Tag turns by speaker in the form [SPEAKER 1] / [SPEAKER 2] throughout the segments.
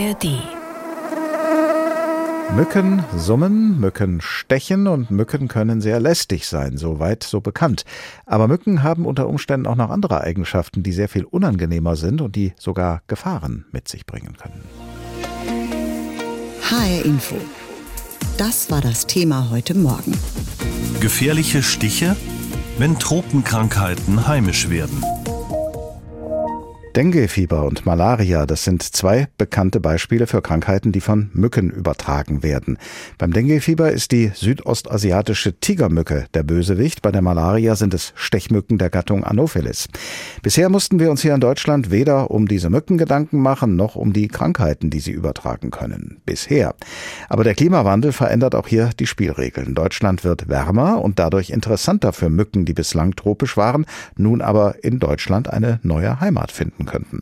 [SPEAKER 1] ARD.
[SPEAKER 2] Mücken summen, Mücken stechen und Mücken können sehr lästig sein, soweit so bekannt. Aber Mücken haben unter Umständen auch noch andere Eigenschaften, die sehr viel unangenehmer sind und die sogar Gefahren mit sich bringen können.
[SPEAKER 3] HR Info. Das war das Thema heute Morgen.
[SPEAKER 4] Gefährliche Stiche, wenn Tropenkrankheiten heimisch werden.
[SPEAKER 2] Denguefieber und Malaria, das sind zwei bekannte Beispiele für Krankheiten, die von Mücken übertragen werden. Beim Denguefieber ist die südostasiatische Tigermücke der Bösewicht, bei der Malaria sind es Stechmücken der Gattung Anopheles. Bisher mussten wir uns hier in Deutschland weder um diese Mücken Gedanken machen, noch um die Krankheiten, die sie übertragen können. Bisher. Aber der Klimawandel verändert auch hier die Spielregeln. Deutschland wird wärmer und dadurch interessanter für Mücken, die bislang tropisch waren, nun aber in Deutschland eine neue Heimat finden finden könnten.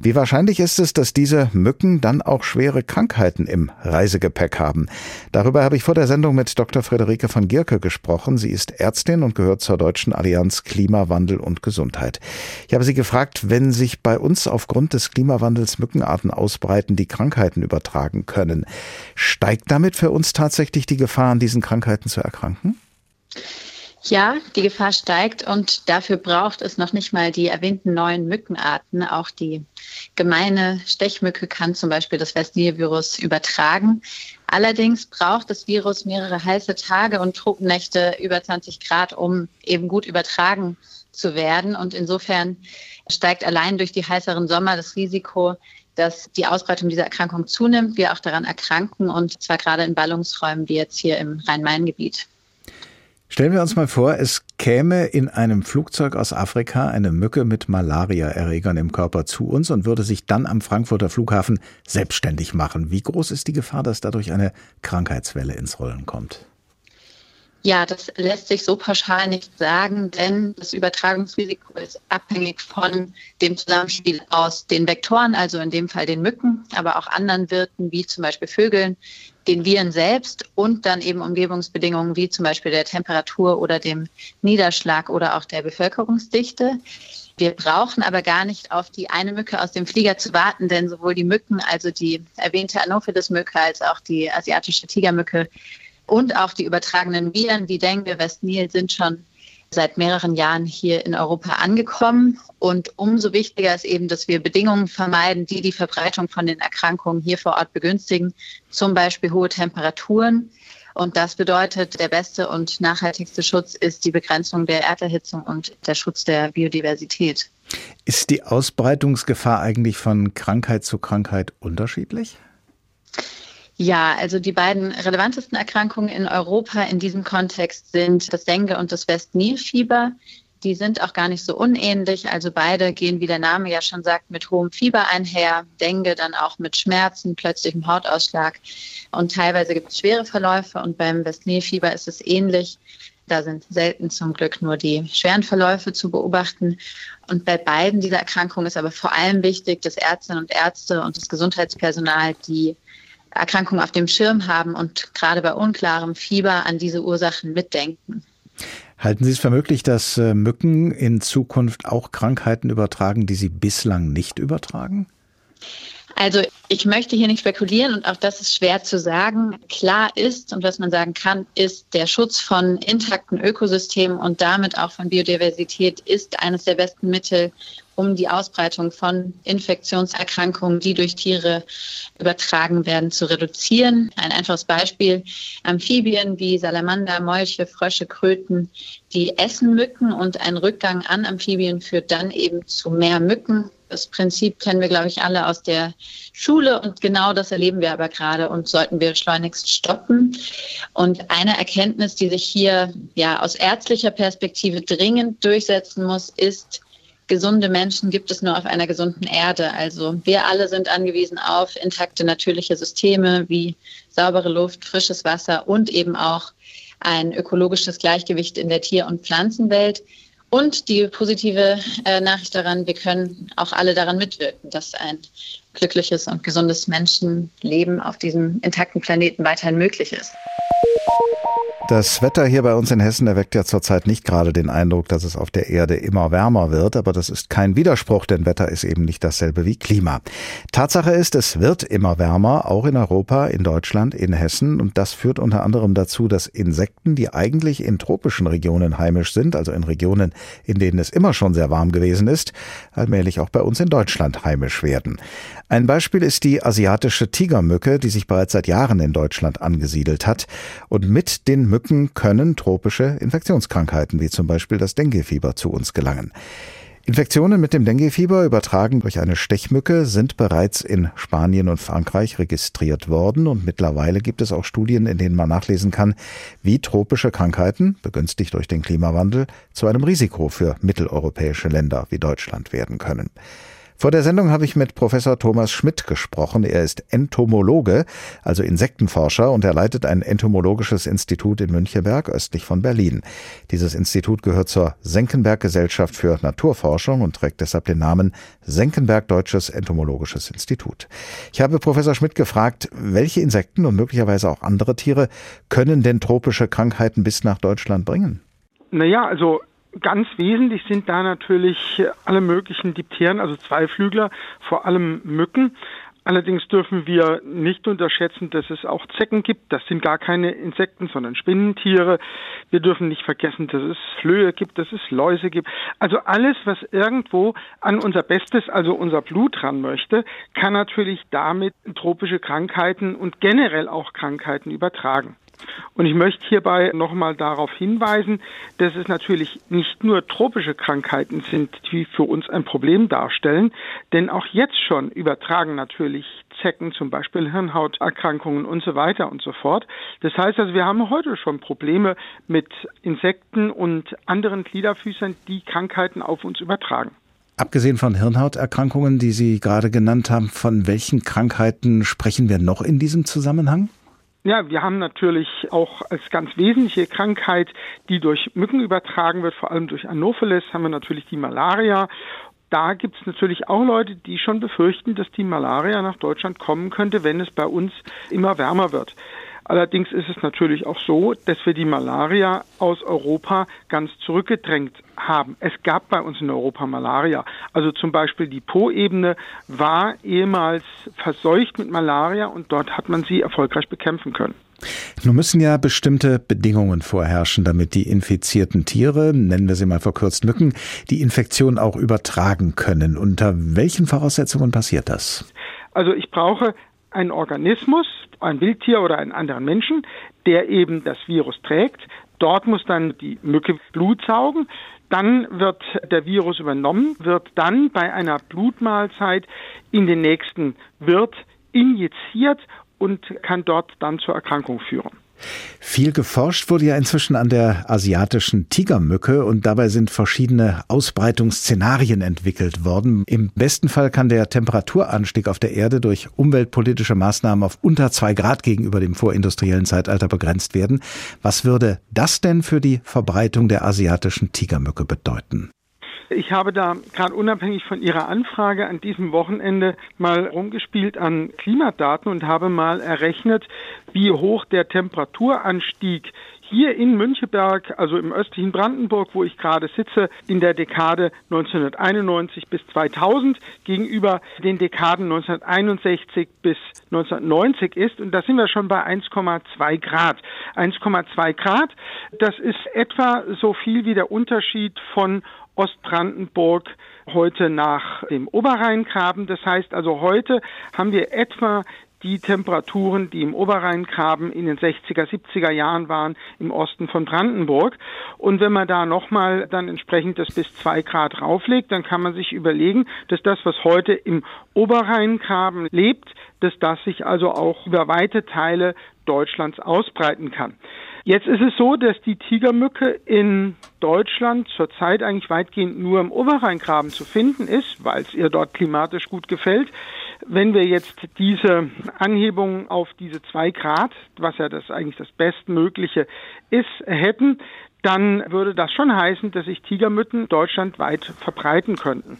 [SPEAKER 2] Wie wahrscheinlich ist es, dass diese Mücken dann auch schwere Krankheiten im Reisegepäck haben? Darüber habe ich vor der Sendung mit Dr. Friederike von Gierke gesprochen. Sie ist Ärztin und gehört zur Deutschen Allianz Klimawandel und Gesundheit. Ich habe sie gefragt, wenn sich bei uns aufgrund des Klimawandels Mückenarten ausbreiten, die Krankheiten übertragen können, steigt damit für uns tatsächlich die Gefahr, an diesen Krankheiten zu erkranken?
[SPEAKER 5] Ja, die Gefahr steigt und dafür braucht es noch nicht mal die erwähnten neuen Mückenarten. Auch die gemeine Stechmücke kann zum Beispiel das West-Nil-Virus übertragen. Allerdings braucht das Virus mehrere heiße Tage und Tropennächte über 20 Grad, um eben gut übertragen zu werden. Und insofern steigt allein durch die heißeren Sommer das Risiko, dass die Ausbreitung dieser Erkrankung zunimmt, wir auch daran erkranken und zwar gerade in Ballungsräumen wie jetzt hier im Rhein-Main-Gebiet.
[SPEAKER 2] Stellen wir uns mal vor, es käme in einem Flugzeug aus Afrika eine Mücke mit Malariaerregern im Körper zu uns und würde sich dann am Frankfurter Flughafen selbstständig machen. Wie groß ist die Gefahr, dass dadurch eine Krankheitswelle ins Rollen kommt?
[SPEAKER 5] Ja, das lässt sich so pauschal nicht sagen, denn das Übertragungsrisiko ist abhängig von dem Zusammenspiel aus den Vektoren, also in dem Fall den Mücken, aber auch anderen Wirten wie zum Beispiel Vögeln, den Viren selbst und dann eben Umgebungsbedingungen wie zum Beispiel der Temperatur oder dem Niederschlag oder auch der Bevölkerungsdichte. Wir brauchen aber gar nicht auf die eine Mücke aus dem Flieger zu warten, denn sowohl die Mücken, also die erwähnte Anopheles-Mücke, als auch die asiatische Tigermücke und auch die übertragenen Viren wie Dengue, West-Nil sind schon seit mehreren Jahren hier in Europa angekommen. Und umso wichtiger ist eben, dass wir Bedingungen vermeiden, die die Verbreitung von den Erkrankungen hier vor Ort begünstigen, zum Beispiel hohe Temperaturen. Und das bedeutet, der beste und nachhaltigste Schutz ist die Begrenzung der Erderhitzung und der Schutz der Biodiversität.
[SPEAKER 2] Ist die Ausbreitungsgefahr eigentlich von Krankheit zu Krankheit unterschiedlich?
[SPEAKER 5] Ja, also die beiden relevantesten Erkrankungen in Europa in diesem Kontext sind das Dengue und das West-Nil-Fieber. Die sind auch gar nicht so unähnlich. Also beide gehen, wie der Name ja schon sagt, mit hohem Fieber einher. Dengue dann auch mit Schmerzen, plötzlichem Hautausschlag. Und teilweise gibt es schwere Verläufe. Und beim West-Nil-Fieber ist es ähnlich. Da sind selten zum Glück nur die schweren Verläufe zu beobachten. Und bei beiden dieser Erkrankungen ist aber vor allem wichtig, dass Ärztinnen und Ärzte und das Gesundheitspersonal die Erkrankungen auf dem Schirm haben und gerade bei unklarem Fieber an diese Ursachen mitdenken.
[SPEAKER 2] Halten Sie es für möglich, dass äh, Mücken in Zukunft auch Krankheiten übertragen, die sie bislang nicht übertragen?
[SPEAKER 5] Also ich möchte hier nicht spekulieren und auch das ist schwer zu sagen. Klar ist und was man sagen kann, ist der Schutz von intakten Ökosystemen und damit auch von Biodiversität ist eines der besten Mittel, um die Ausbreitung von Infektionserkrankungen, die durch Tiere übertragen werden, zu reduzieren. Ein einfaches Beispiel, Amphibien wie Salamander, Molche, Frösche, Kröten, die essen Mücken und ein Rückgang an Amphibien führt dann eben zu mehr Mücken. Das Prinzip kennen wir, glaube ich, alle aus der Schule und genau das erleben wir aber gerade und sollten wir schleunigst stoppen. Und eine Erkenntnis, die sich hier ja aus ärztlicher Perspektive dringend durchsetzen muss, ist, gesunde Menschen gibt es nur auf einer gesunden Erde. Also wir alle sind angewiesen auf intakte natürliche Systeme wie saubere Luft, frisches Wasser und eben auch ein ökologisches Gleichgewicht in der Tier- und Pflanzenwelt. Und die positive äh, Nachricht daran, wir können auch alle daran mitwirken, dass ein glückliches und gesundes Menschenleben auf diesem intakten Planeten weiterhin möglich ist.
[SPEAKER 2] Das Wetter hier bei uns in Hessen erweckt ja zurzeit nicht gerade den Eindruck, dass es auf der Erde immer wärmer wird, aber das ist kein Widerspruch, denn Wetter ist eben nicht dasselbe wie Klima. Tatsache ist, es wird immer wärmer, auch in Europa, in Deutschland, in Hessen und das führt unter anderem dazu, dass Insekten, die eigentlich in tropischen Regionen heimisch sind, also in Regionen, in denen es immer schon sehr warm gewesen ist, allmählich auch bei uns in Deutschland heimisch werden. Ein Beispiel ist die asiatische Tigermücke, die sich bereits seit Jahren in Deutschland angesiedelt hat und mit den Mücken können tropische Infektionskrankheiten wie zum Beispiel das Denguefieber zu uns gelangen. Infektionen mit dem Denguefieber übertragen durch eine Stechmücke sind bereits in Spanien und Frankreich registriert worden und mittlerweile gibt es auch Studien, in denen man nachlesen kann, wie tropische Krankheiten, begünstigt durch den Klimawandel, zu einem Risiko für mitteleuropäische Länder wie Deutschland werden können. Vor der Sendung habe ich mit Professor Thomas Schmidt gesprochen. Er ist Entomologe, also Insektenforscher, und er leitet ein entomologisches Institut in Müncheberg, östlich von Berlin. Dieses Institut gehört zur Senckenberg Gesellschaft für Naturforschung und trägt deshalb den Namen Senckenberg Deutsches Entomologisches Institut. Ich habe Professor Schmidt gefragt, welche Insekten und möglicherweise auch andere Tiere können denn tropische Krankheiten bis nach Deutschland bringen?
[SPEAKER 1] Naja, also Ganz wesentlich sind da natürlich alle möglichen Dipteren, also Zweiflügler, vor allem Mücken. Allerdings dürfen wir nicht unterschätzen, dass es auch Zecken gibt. Das sind gar keine Insekten, sondern Spinnentiere. Wir dürfen nicht vergessen, dass es Flöhe gibt, dass es Läuse gibt. Also alles, was irgendwo an unser Bestes, also unser Blut ran möchte, kann natürlich damit tropische Krankheiten und generell auch Krankheiten übertragen. Und ich möchte hierbei nochmal darauf hinweisen, dass es natürlich nicht nur tropische Krankheiten sind, die für uns ein Problem darstellen, denn auch jetzt schon übertragen natürlich Zecken, zum Beispiel Hirnhauterkrankungen und so weiter und so fort. Das heißt also, wir haben heute schon Probleme mit Insekten und anderen Gliederfüßern, die Krankheiten auf uns übertragen.
[SPEAKER 2] Abgesehen von Hirnhauterkrankungen, die Sie gerade genannt haben, von welchen Krankheiten sprechen wir noch in diesem Zusammenhang?
[SPEAKER 1] Ja, wir haben natürlich auch als ganz wesentliche Krankheit, die durch Mücken übertragen wird, vor allem durch Anopheles, haben wir natürlich die Malaria. Da gibt es natürlich auch Leute, die schon befürchten, dass die Malaria nach Deutschland kommen könnte, wenn es bei uns immer wärmer wird. Allerdings ist es natürlich auch so, dass wir die Malaria aus Europa ganz zurückgedrängt haben. Es gab bei uns in Europa Malaria. Also zum Beispiel die Po-Ebene war ehemals verseucht mit Malaria und dort hat man sie erfolgreich bekämpfen können.
[SPEAKER 2] Nun müssen ja bestimmte Bedingungen vorherrschen, damit die infizierten Tiere, nennen wir sie mal verkürzt Mücken, die Infektion auch übertragen können. Unter welchen Voraussetzungen passiert das?
[SPEAKER 1] Also ich brauche einen Organismus, ein Wildtier oder einen anderen Menschen, der eben das Virus trägt. Dort muss dann die Mücke Blut saugen. Dann wird der Virus übernommen, wird dann bei einer Blutmahlzeit in den nächsten Wirt injiziert und kann dort dann zur Erkrankung führen.
[SPEAKER 2] Viel geforscht wurde ja inzwischen an der asiatischen Tigermücke und dabei sind verschiedene Ausbreitungsszenarien entwickelt worden. Im besten Fall kann der Temperaturanstieg auf der Erde durch umweltpolitische Maßnahmen auf unter zwei Grad gegenüber dem vorindustriellen Zeitalter begrenzt werden. Was würde das denn für die Verbreitung der asiatischen Tigermücke bedeuten?
[SPEAKER 1] Ich habe da gerade unabhängig von Ihrer Anfrage an diesem Wochenende mal rumgespielt an Klimadaten und habe mal errechnet, wie hoch der Temperaturanstieg hier in Müncheberg, also im östlichen Brandenburg, wo ich gerade sitze, in der Dekade 1991 bis 2000 gegenüber den Dekaden 1961 bis 1990 ist. Und da sind wir schon bei 1,2 Grad. 1,2 Grad, das ist etwa so viel wie der Unterschied von Ostbrandenburg heute nach dem Oberrheingraben. Das heißt also, heute haben wir etwa die Temperaturen, die im Oberrheingraben in den 60er, 70er Jahren waren, im Osten von Brandenburg. Und wenn man da nochmal dann entsprechend das bis zwei Grad rauflegt, dann kann man sich überlegen, dass das, was heute im Oberrheingraben lebt, dass das sich also auch über weite Teile Deutschlands ausbreiten kann. Jetzt ist es so, dass die Tigermücke in Deutschland zurzeit eigentlich weitgehend nur im Oberrheingraben zu finden ist, weil es ihr dort klimatisch gut gefällt. Wenn wir jetzt diese Anhebung auf diese zwei Grad, was ja das eigentlich das Bestmögliche ist, hätten, dann würde das schon heißen, dass sich Tigermücken deutschlandweit verbreiten könnten.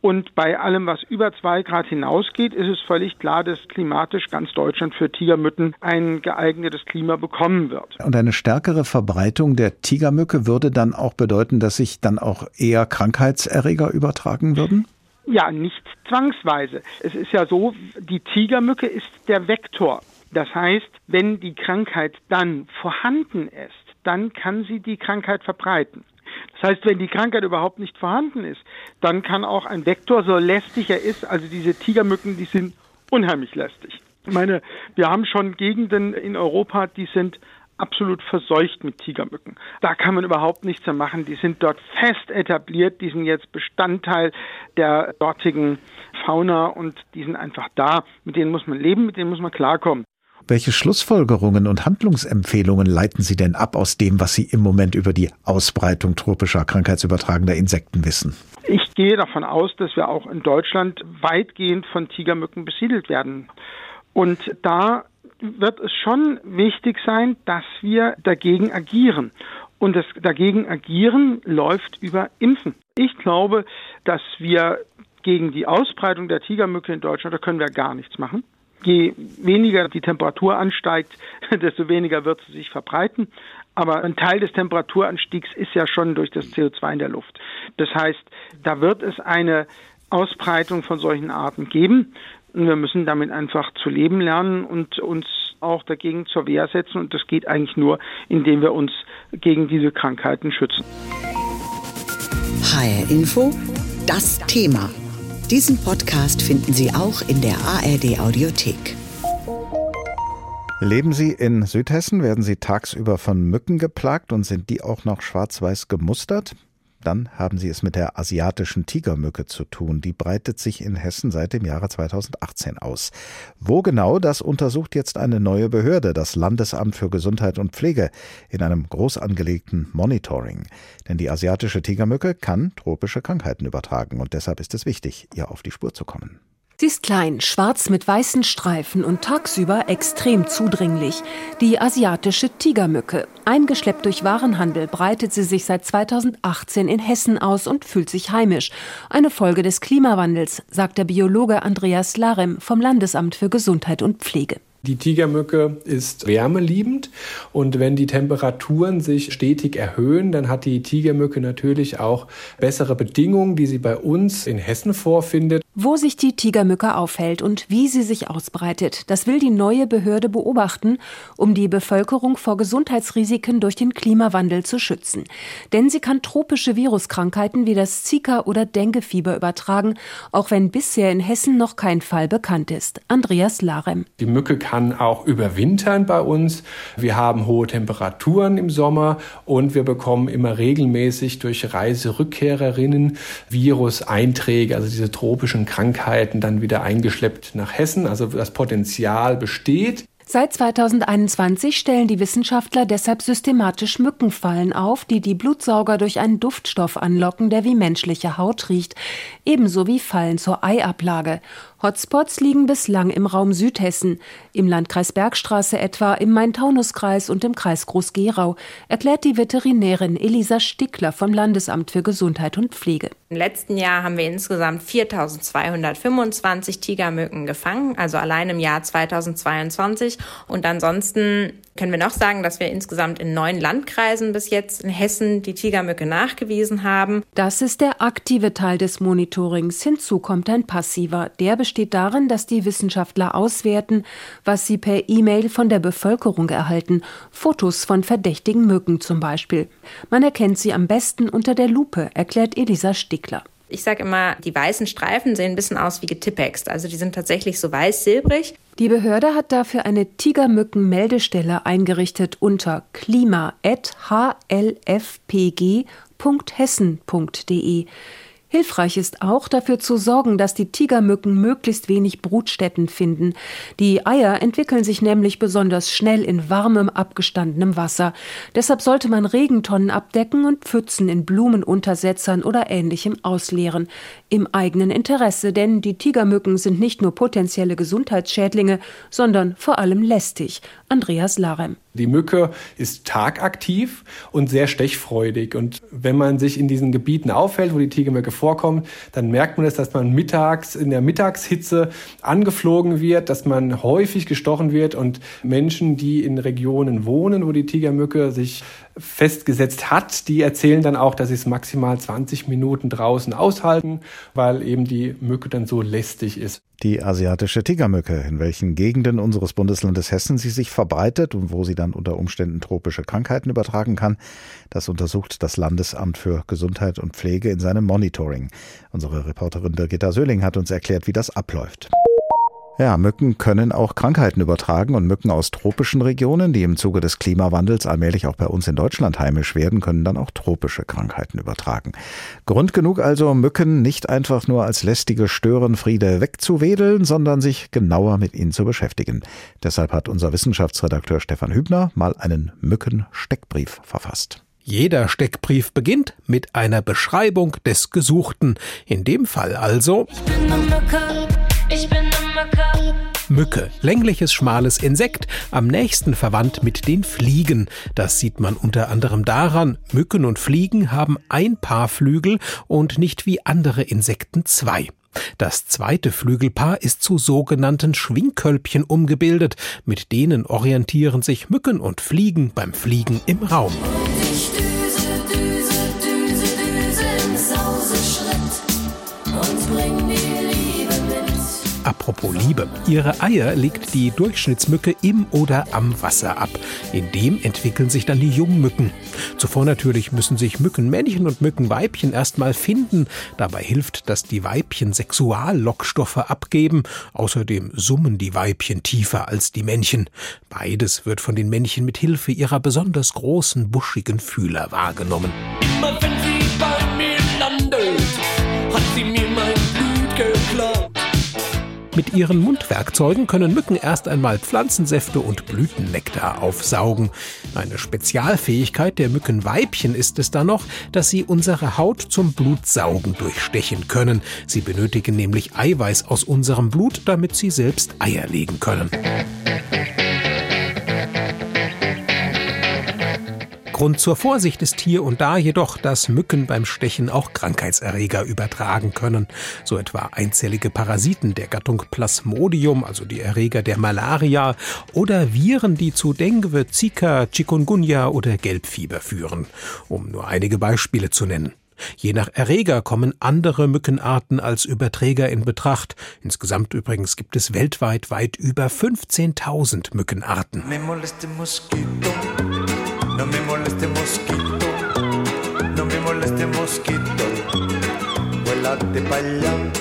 [SPEAKER 1] Und bei allem, was über zwei Grad hinausgeht, ist es völlig klar, dass klimatisch ganz Deutschland für Tigermücken ein geeignetes Klima bekommen wird.
[SPEAKER 2] Und eine stärkere Verbreitung der Tigermücke würde dann auch bedeuten, dass sich dann auch eher Krankheitserreger übertragen würden?
[SPEAKER 1] Ja, nicht zwangsweise. Es ist ja so, die Tigermücke ist der Vektor. Das heißt, wenn die Krankheit dann vorhanden ist, dann kann sie die Krankheit verbreiten. Das heißt, wenn die Krankheit überhaupt nicht vorhanden ist, dann kann auch ein Vektor, so lästig er ist, also diese Tigermücken, die sind unheimlich lästig. Ich meine, wir haben schon Gegenden in Europa, die sind absolut verseucht mit Tigermücken. Da kann man überhaupt nichts mehr machen. Die sind dort fest etabliert, die sind jetzt Bestandteil der dortigen Fauna und die sind einfach da. Mit denen muss man leben, mit denen muss man klarkommen.
[SPEAKER 2] Welche Schlussfolgerungen und Handlungsempfehlungen leiten Sie denn ab aus dem, was Sie im Moment über die Ausbreitung tropischer krankheitsübertragender Insekten wissen?
[SPEAKER 1] Ich gehe davon aus, dass wir auch in Deutschland weitgehend von Tigermücken besiedelt werden. Und da wird es schon wichtig sein, dass wir dagegen agieren. Und das dagegen agieren läuft über Impfen. Ich glaube, dass wir gegen die Ausbreitung der Tigermücke in Deutschland, da können wir gar nichts machen je weniger die Temperatur ansteigt, desto weniger wird sie sich verbreiten. Aber ein Teil des Temperaturanstiegs ist ja schon durch das CO2 in der Luft. Das heißt, da wird es eine Ausbreitung von solchen Arten geben. Und wir müssen damit einfach zu leben lernen und uns auch dagegen zur Wehr setzen. Und das geht eigentlich nur, indem wir uns gegen diese Krankheiten schützen.
[SPEAKER 3] HR Info, das Thema. Diesen Podcast finden Sie auch in der ARD Audiothek.
[SPEAKER 2] Leben Sie in Südhessen, werden Sie tagsüber von Mücken geplagt und sind die auch noch schwarz-weiß gemustert? Dann haben Sie es mit der asiatischen Tigermücke zu tun. Die breitet sich in Hessen seit dem Jahre 2018 aus. Wo genau, das untersucht jetzt eine neue Behörde, das Landesamt für Gesundheit und Pflege, in einem groß angelegten Monitoring. Denn die asiatische Tigermücke kann tropische Krankheiten übertragen und deshalb ist es wichtig, ihr auf die Spur zu kommen.
[SPEAKER 6] Sie ist klein, schwarz mit weißen Streifen und tagsüber extrem zudringlich. Die asiatische Tigermücke. Eingeschleppt durch Warenhandel breitet sie sich seit 2018 in Hessen aus und fühlt sich heimisch. Eine Folge des Klimawandels, sagt der Biologe Andreas Larem vom Landesamt für Gesundheit und Pflege.
[SPEAKER 7] Die Tigermücke ist wärmeliebend und wenn die Temperaturen sich stetig erhöhen, dann hat die Tigermücke natürlich auch bessere Bedingungen, die sie bei uns in Hessen vorfindet.
[SPEAKER 6] Wo sich die Tigermücke aufhält und wie sie sich ausbreitet, das will die neue Behörde beobachten, um die Bevölkerung vor Gesundheitsrisiken durch den Klimawandel zu schützen. Denn sie kann tropische Viruskrankheiten wie das Zika oder Denguefieber übertragen, auch wenn bisher in Hessen noch kein Fall bekannt ist. Andreas Larem.
[SPEAKER 7] Die Mücke kann auch überwintern bei uns. Wir haben hohe Temperaturen im Sommer und wir bekommen immer regelmäßig durch Reiserückkehrerinnen Viruseinträge, also diese tropischen Krankheiten dann wieder eingeschleppt nach Hessen. Also das Potenzial besteht.
[SPEAKER 6] Seit 2021 stellen die Wissenschaftler deshalb systematisch Mückenfallen auf, die die Blutsauger durch einen Duftstoff anlocken, der wie menschliche Haut riecht, ebenso wie Fallen zur Eiablage. Hotspots liegen bislang im Raum Südhessen, im Landkreis Bergstraße etwa, im Main-Taunus-Kreis und im Kreis Groß-Gerau, erklärt die Veterinärin Elisa Stickler vom Landesamt für Gesundheit und Pflege.
[SPEAKER 8] Im letzten Jahr haben wir insgesamt 4225 Tigermücken gefangen, also allein im Jahr 2022. Und ansonsten können wir noch sagen, dass wir insgesamt in neun Landkreisen bis jetzt in Hessen die Tigermücke nachgewiesen haben.
[SPEAKER 6] Das ist der aktive Teil des Monitorings. Hinzu kommt ein passiver. Der besteht darin, dass die Wissenschaftler auswerten, was sie per E-Mail von der Bevölkerung erhalten. Fotos von verdächtigen Mücken zum Beispiel. Man erkennt sie am besten unter der Lupe, erklärt Elisa Stickler.
[SPEAKER 8] Ich sage immer, die weißen Streifen sehen ein bisschen aus wie getippext. Also die sind tatsächlich so weiß-silbrig.
[SPEAKER 6] Die Behörde hat dafür eine Tigermücken-Meldestelle eingerichtet unter klima.hlfpg.hessen.de. Hilfreich ist auch dafür zu sorgen, dass die Tigermücken möglichst wenig Brutstätten finden. Die Eier entwickeln sich nämlich besonders schnell in warmem, abgestandenem Wasser. Deshalb sollte man Regentonnen abdecken und Pfützen in Blumenuntersetzern oder ähnlichem ausleeren. Im eigenen Interesse, denn die Tigermücken sind nicht nur potenzielle Gesundheitsschädlinge, sondern vor allem lästig. Andreas Larem.
[SPEAKER 7] Die Mücke ist tagaktiv und sehr stechfreudig. Und wenn man sich in diesen Gebieten aufhält, wo die Tigermücke vorkommt, dann merkt man es, dass man mittags in der Mittagshitze angeflogen wird, dass man häufig gestochen wird und Menschen, die in Regionen wohnen, wo die Tigermücke sich festgesetzt hat, die erzählen dann auch, dass sie es maximal 20 Minuten draußen aushalten, weil eben die Mücke dann so lästig ist.
[SPEAKER 2] Die asiatische Tigermücke, in welchen Gegenden unseres Bundeslandes Hessen sie sich verbreitet und wo sie dann unter Umständen tropische Krankheiten übertragen kann, das untersucht das Landesamt für Gesundheit und Pflege in seinem Monitoring. Unsere Reporterin Birgitta Söhling hat uns erklärt, wie das abläuft. Ja, Mücken können auch Krankheiten übertragen und Mücken aus tropischen Regionen, die im Zuge des Klimawandels allmählich auch bei uns in Deutschland heimisch werden, können dann auch tropische Krankheiten übertragen. Grund genug also, Mücken nicht einfach nur als lästige Störenfriede wegzuwedeln, sondern sich genauer mit ihnen zu beschäftigen. Deshalb hat unser Wissenschaftsredakteur Stefan Hübner mal einen Mückensteckbrief verfasst.
[SPEAKER 9] Jeder Steckbrief beginnt mit einer Beschreibung des Gesuchten. In dem Fall also. Ich bin eine Mücke, ich bin Mücke, längliches, schmales Insekt, am nächsten verwandt mit den Fliegen. Das sieht man unter anderem daran, Mücken und Fliegen haben ein Paar Flügel und nicht wie andere Insekten zwei. Das zweite Flügelpaar ist zu sogenannten Schwingkölbchen umgebildet, mit denen orientieren sich Mücken und Fliegen beim Fliegen im Raum. Apropos Liebe. Ihre Eier legt die Durchschnittsmücke im oder am Wasser ab. In dem entwickeln sich dann die Jungmücken. Zuvor natürlich müssen sich Mückenmännchen und Mückenweibchen erstmal finden. Dabei hilft, dass die Weibchen Sexuallockstoffe abgeben. Außerdem summen die Weibchen tiefer als die Männchen. Beides wird von den Männchen mit Hilfe ihrer besonders großen, buschigen Fühler wahrgenommen. Immer wenn sie bei mir Mit ihren Mundwerkzeugen können Mücken erst einmal Pflanzensäfte und Blütennektar aufsaugen. Eine Spezialfähigkeit der Mückenweibchen ist es dann noch, dass sie unsere Haut zum Blutsaugen durchstechen können. Sie benötigen nämlich Eiweiß aus unserem Blut, damit sie selbst Eier legen können. Grund zur Vorsicht ist hier und da jedoch, dass Mücken beim Stechen auch Krankheitserreger übertragen können. So etwa einzellige Parasiten der Gattung Plasmodium, also die Erreger der Malaria, oder Viren, die zu Dengue, Zika, Chikungunya oder Gelbfieber führen, um nur einige Beispiele zu nennen. Je nach Erreger kommen andere Mückenarten als Überträger in Betracht. Insgesamt übrigens gibt es weltweit weit über 15.000 Mückenarten. No me moleste mosquito, no me moleste mosquito, vuélate para allá.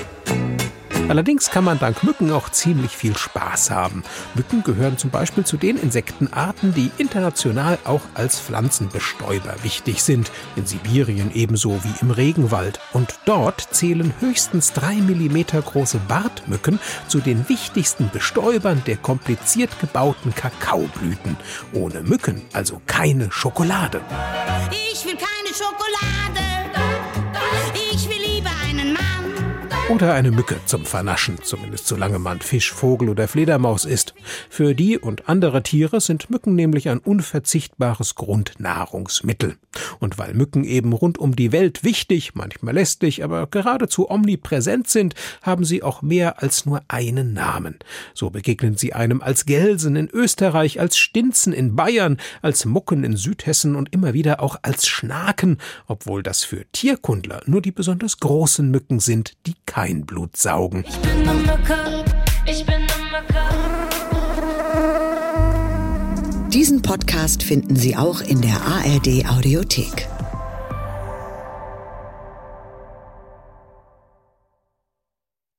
[SPEAKER 9] Allerdings kann man dank Mücken auch ziemlich viel Spaß haben. Mücken gehören zum Beispiel zu den Insektenarten, die international auch als Pflanzenbestäuber wichtig sind. In Sibirien ebenso wie im Regenwald. Und dort zählen höchstens drei Millimeter große Bartmücken zu den wichtigsten Bestäubern der kompliziert gebauten Kakaoblüten. Ohne Mücken also keine Schokolade. Ich will keine Schokolade. Oder eine Mücke zum Vernaschen, zumindest solange man Fisch, Vogel oder Fledermaus isst. Für die und andere Tiere sind Mücken nämlich ein unverzichtbares Grundnahrungsmittel. Und weil Mücken eben rund um die Welt wichtig, manchmal lästig, aber geradezu omnipräsent sind, haben sie auch mehr als nur einen Namen. So begegnen sie einem als Gelsen in Österreich, als Stinzen in Bayern, als Mucken in Südhessen und immer wieder auch als Schnaken, obwohl das für Tierkundler nur die besonders großen Mücken sind, die kein Blut saugen. Ich bin Mücke, ich bin Mücke.
[SPEAKER 3] Diesen Podcast finden Sie auch in der ARD Audiothek.